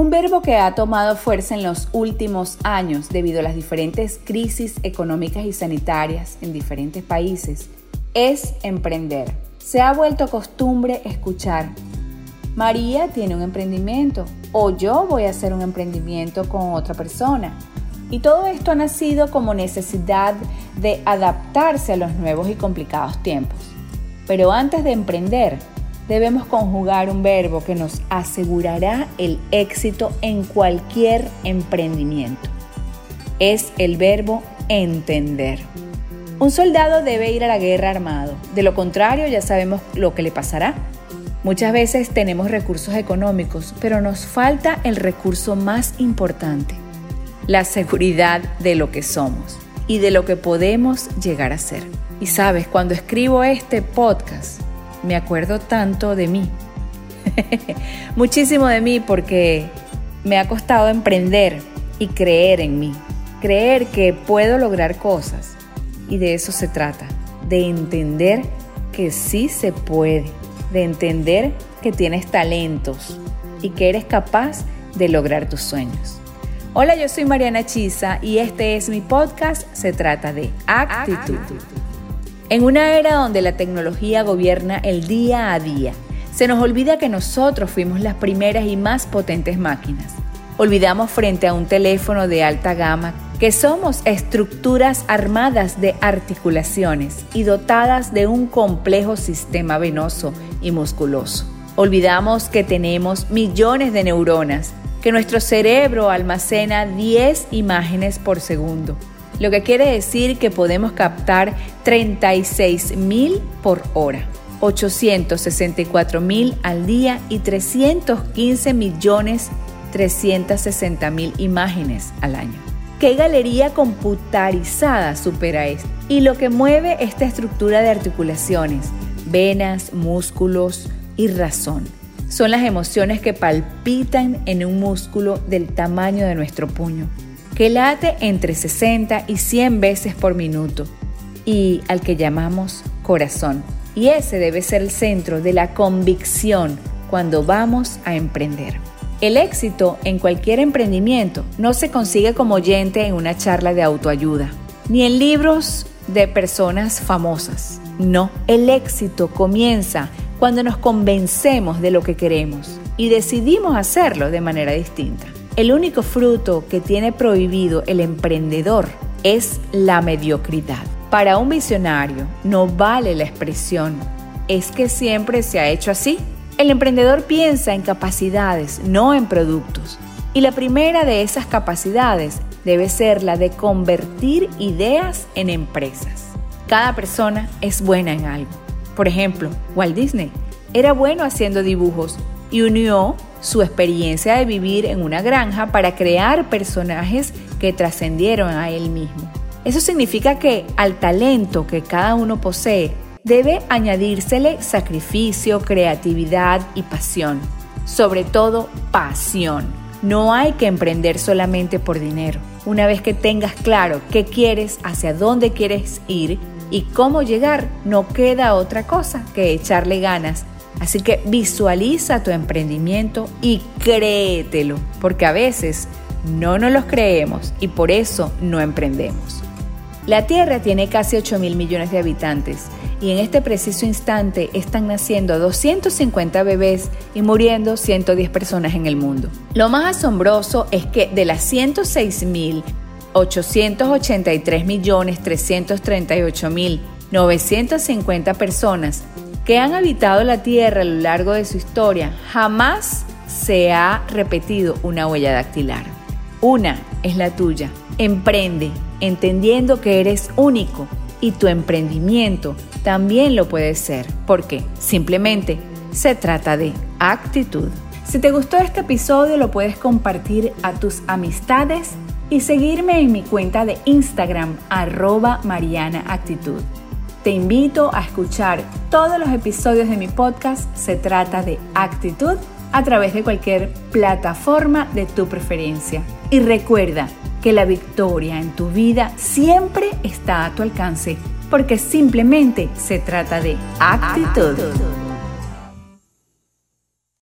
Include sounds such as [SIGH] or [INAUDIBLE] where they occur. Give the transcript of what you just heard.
Un verbo que ha tomado fuerza en los últimos años debido a las diferentes crisis económicas y sanitarias en diferentes países es emprender. Se ha vuelto costumbre escuchar, María tiene un emprendimiento o yo voy a hacer un emprendimiento con otra persona. Y todo esto ha nacido como necesidad de adaptarse a los nuevos y complicados tiempos. Pero antes de emprender, debemos conjugar un verbo que nos asegurará el éxito en cualquier emprendimiento. Es el verbo entender. Un soldado debe ir a la guerra armado, de lo contrario ya sabemos lo que le pasará. Muchas veces tenemos recursos económicos, pero nos falta el recurso más importante, la seguridad de lo que somos y de lo que podemos llegar a ser. Y sabes, cuando escribo este podcast, me acuerdo tanto de mí. [LAUGHS] Muchísimo de mí porque me ha costado emprender y creer en mí. Creer que puedo lograr cosas. Y de eso se trata, de entender que sí se puede, de entender que tienes talentos y que eres capaz de lograr tus sueños. Hola, yo soy Mariana Chisa y este es mi podcast. Se trata de actitud. En una era donde la tecnología gobierna el día a día, se nos olvida que nosotros fuimos las primeras y más potentes máquinas. Olvidamos frente a un teléfono de alta gama que somos estructuras armadas de articulaciones y dotadas de un complejo sistema venoso y musculoso. Olvidamos que tenemos millones de neuronas, que nuestro cerebro almacena 10 imágenes por segundo lo que quiere decir que podemos captar 36 mil por hora, 864 mil al día y 315 millones 360 mil imágenes al año. ¿Qué galería computarizada supera esto? Y lo que mueve esta estructura de articulaciones, venas, músculos y razón, son las emociones que palpitan en un músculo del tamaño de nuestro puño que late entre 60 y 100 veces por minuto y al que llamamos corazón. Y ese debe ser el centro de la convicción cuando vamos a emprender. El éxito en cualquier emprendimiento no se consigue como oyente en una charla de autoayuda, ni en libros de personas famosas. No, el éxito comienza cuando nos convencemos de lo que queremos y decidimos hacerlo de manera distinta. El único fruto que tiene prohibido el emprendedor es la mediocridad. Para un visionario no vale la expresión, es que siempre se ha hecho así. El emprendedor piensa en capacidades, no en productos. Y la primera de esas capacidades debe ser la de convertir ideas en empresas. Cada persona es buena en algo. Por ejemplo, Walt Disney era bueno haciendo dibujos y unió su experiencia de vivir en una granja para crear personajes que trascendieron a él mismo. Eso significa que al talento que cada uno posee debe añadírsele sacrificio, creatividad y pasión. Sobre todo pasión. No hay que emprender solamente por dinero. Una vez que tengas claro qué quieres, hacia dónde quieres ir y cómo llegar, no queda otra cosa que echarle ganas Así que visualiza tu emprendimiento y créetelo, porque a veces no nos los creemos y por eso no emprendemos. La Tierra tiene casi 8 mil millones de habitantes y en este preciso instante están naciendo 250 bebés y muriendo 110 personas en el mundo. Lo más asombroso es que de las 106 mil 883 millones 338 mil 950 personas que han habitado la Tierra a lo largo de su historia, jamás se ha repetido una huella dactilar. Una es la tuya. Emprende, entendiendo que eres único y tu emprendimiento también lo puede ser, porque simplemente se trata de actitud. Si te gustó este episodio lo puedes compartir a tus amistades y seguirme en mi cuenta de Instagram arroba Mariana. Te invito a escuchar todos los episodios de mi podcast. Se trata de actitud a través de cualquier plataforma de tu preferencia. Y recuerda que la victoria en tu vida siempre está a tu alcance porque simplemente se trata de actitud.